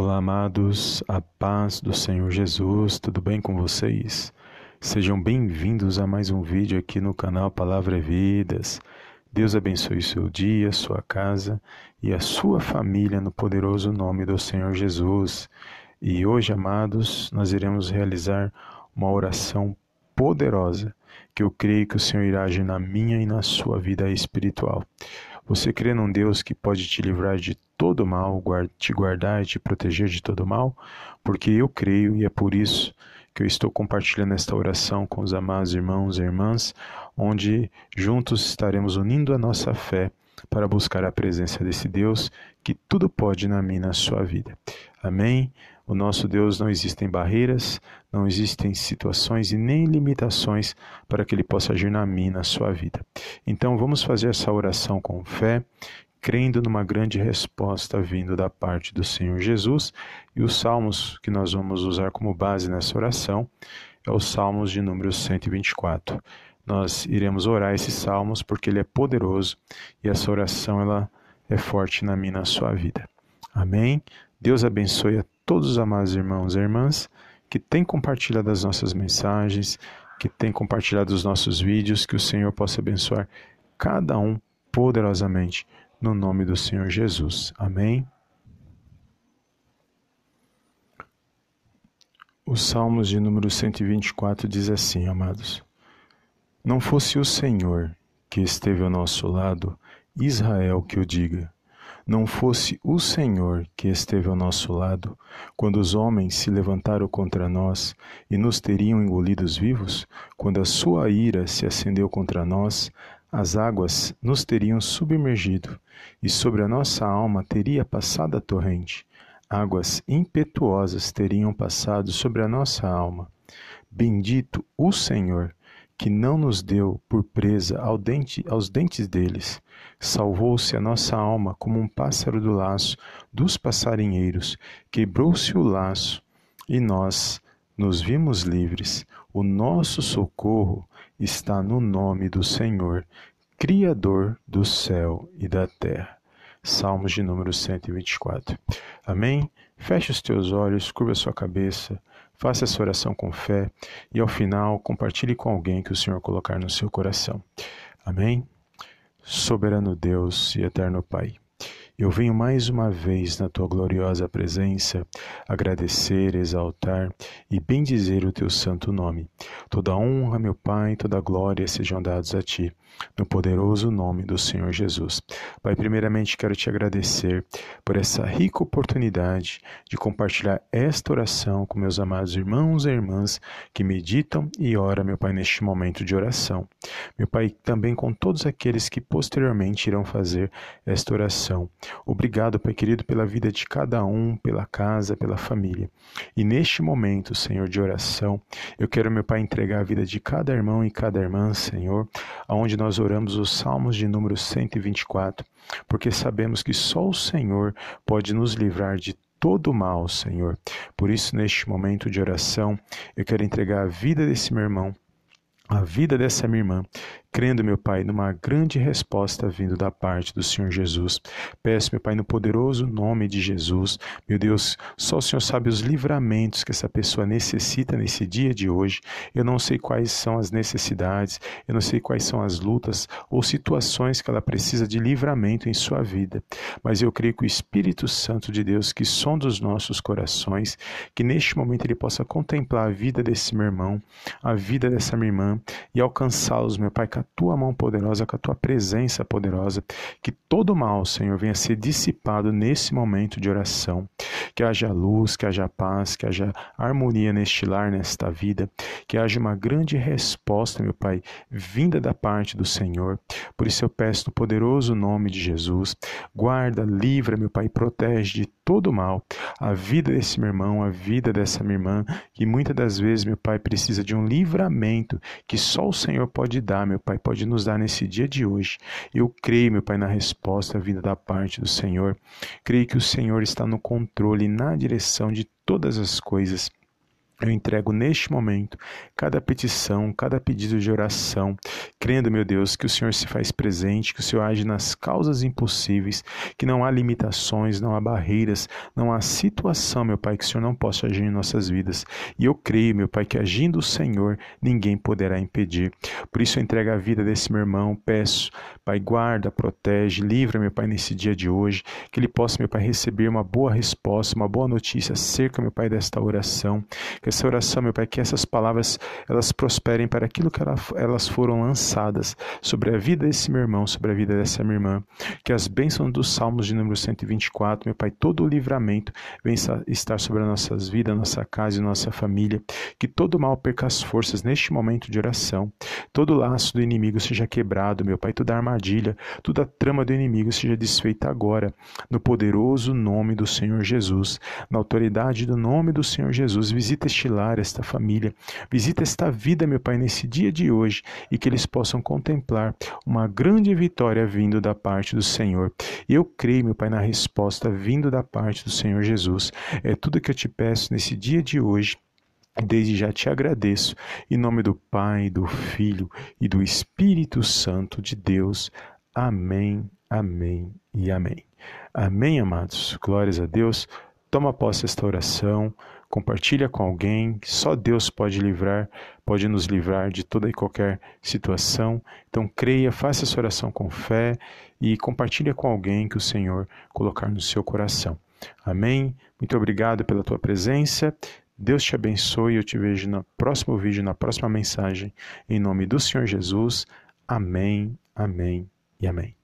Olá, amados, a paz do Senhor Jesus, tudo bem com vocês? Sejam bem-vindos a mais um vídeo aqui no canal Palavra e Vidas. Deus abençoe seu dia, sua casa e a sua família no poderoso nome do Senhor Jesus. E hoje, amados, nós iremos realizar uma oração poderosa que eu creio que o Senhor irá agir na minha e na sua vida espiritual. Você crê num Deus que pode te livrar de todo mal, te guardar e te proteger de todo mal? Porque eu creio e é por isso que eu estou compartilhando esta oração com os amados irmãos e irmãs, onde juntos estaremos unindo a nossa fé para buscar a presença desse Deus que tudo pode na minha na sua vida. Amém? O nosso Deus não existem barreiras, não existem situações e nem limitações para que ele possa agir na e na sua vida. Então vamos fazer essa oração com fé, crendo numa grande resposta vindo da parte do Senhor Jesus, e os salmos que nós vamos usar como base nessa oração é os salmos de número 124. Nós iremos orar esses salmos porque ele é poderoso e essa oração ela é forte na minha na sua vida. Amém. Deus abençoe a todos os amados irmãos e irmãs que têm compartilhado as nossas mensagens, que têm compartilhado os nossos vídeos, que o Senhor possa abençoar cada um poderosamente no nome do Senhor Jesus. Amém. Os Salmos de número 124 diz assim, amados: Não fosse o Senhor que esteve ao nosso lado, Israel que o diga não fosse o Senhor que esteve ao nosso lado, quando os homens se levantaram contra nós e nos teriam engolidos vivos, quando a sua ira se acendeu contra nós, as águas nos teriam submergido, e sobre a nossa alma teria passado a torrente. Águas impetuosas teriam passado sobre a nossa alma. Bendito o Senhor, que não nos deu por presa ao dente, aos dentes deles. Salvou-se a nossa alma como um pássaro do laço dos passarinheiros. Quebrou-se o laço e nós nos vimos livres. O nosso socorro está no nome do Senhor, Criador do céu e da terra. Salmos de número 124. Amém? Feche os teus olhos, curva a sua cabeça. Faça essa oração com fé e, ao final, compartilhe com alguém que o Senhor colocar no seu coração. Amém? Soberano Deus e eterno Pai. Eu venho mais uma vez na tua gloriosa presença agradecer, exaltar e bendizer o teu santo nome. Toda honra, meu Pai, toda glória sejam dados a ti no poderoso nome do Senhor Jesus. Pai, primeiramente quero te agradecer por essa rica oportunidade de compartilhar esta oração com meus amados irmãos e irmãs que meditam e oram, meu Pai, neste momento de oração. Meu Pai, também com todos aqueles que posteriormente irão fazer esta oração. Obrigado, Pai querido, pela vida de cada um, pela casa, pela família. E neste momento, Senhor, de oração, eu quero, meu Pai, entregar a vida de cada irmão e cada irmã, Senhor, aonde nós oramos os Salmos de número 124, porque sabemos que só o Senhor pode nos livrar de todo mal, Senhor. Por isso, neste momento de oração, eu quero entregar a vida desse meu irmão, a vida dessa minha irmã, crendo, meu Pai, numa grande resposta vindo da parte do Senhor Jesus. Peço, meu Pai, no poderoso nome de Jesus, meu Deus, só o Senhor sabe os livramentos que essa pessoa necessita nesse dia de hoje. Eu não sei quais são as necessidades, eu não sei quais são as lutas ou situações que ela precisa de livramento em sua vida, mas eu creio que o Espírito Santo de Deus, que sonda os nossos corações, que neste momento ele possa contemplar a vida desse meu irmão, a vida dessa minha irmã e alcançá-los, meu Pai, com a tua mão poderosa, com a tua presença poderosa, que todo mal, Senhor, venha ser dissipado nesse momento de oração. Que haja luz, que haja paz, que haja harmonia neste lar, nesta vida, que haja uma grande resposta, meu Pai, vinda da parte do Senhor. Por isso eu peço no poderoso nome de Jesus, guarda, livra, meu Pai, protege de todo mal a vida desse meu irmão, a vida dessa minha irmã, que muitas das vezes, meu Pai, precisa de um livramento que só o Senhor pode dar, meu Pai, pode nos dar nesse dia de hoje. Eu creio, meu Pai, na resposta vinda da parte do Senhor. Creio que o Senhor está no controle, na direção de todas as coisas. Eu entrego neste momento cada petição, cada pedido de oração, crendo, meu Deus, que o Senhor se faz presente, que o Senhor age nas causas impossíveis, que não há limitações, não há barreiras, não há situação, meu Pai, que o Senhor não possa agir em nossas vidas. E eu creio, meu Pai, que agindo o Senhor, ninguém poderá impedir. Por isso eu entrego a vida desse meu irmão, peço, Pai, guarda, protege, livra, meu Pai, nesse dia de hoje, que ele possa, meu Pai, receber uma boa resposta, uma boa notícia acerca, meu Pai, desta oração que essa oração, meu Pai, que essas palavras elas prosperem para aquilo que elas foram lançadas sobre a vida desse meu irmão, sobre a vida dessa minha irmã. Que as bênçãos dos Salmos de número 124, meu Pai, todo o livramento venha estar sobre as nossas vidas, nossa casa e nossa família. Que todo mal perca as forças neste momento de oração. Todo laço do inimigo seja quebrado, meu Pai, toda armadilha, toda trama do inimigo seja desfeita agora, no poderoso nome do Senhor Jesus, na autoridade do nome do Senhor Jesus. Visita este este lar, esta família. Visita esta vida, meu Pai, nesse dia de hoje e que eles possam contemplar uma grande vitória vindo da parte do Senhor. Eu creio, meu Pai, na resposta vindo da parte do Senhor Jesus. É tudo que eu te peço nesse dia de hoje. Desde já te agradeço, em nome do Pai, do Filho e do Espírito Santo de Deus. Amém, amém e amém. Amém, amados. Glórias a Deus. Toma posse esta oração compartilha com alguém, só Deus pode livrar, pode nos livrar de toda e qualquer situação. Então creia, faça essa oração com fé e compartilha com alguém que o Senhor colocar no seu coração. Amém? Muito obrigado pela tua presença. Deus te abençoe. Eu te vejo no próximo vídeo, na próxima mensagem. Em nome do Senhor Jesus. Amém, amém e amém.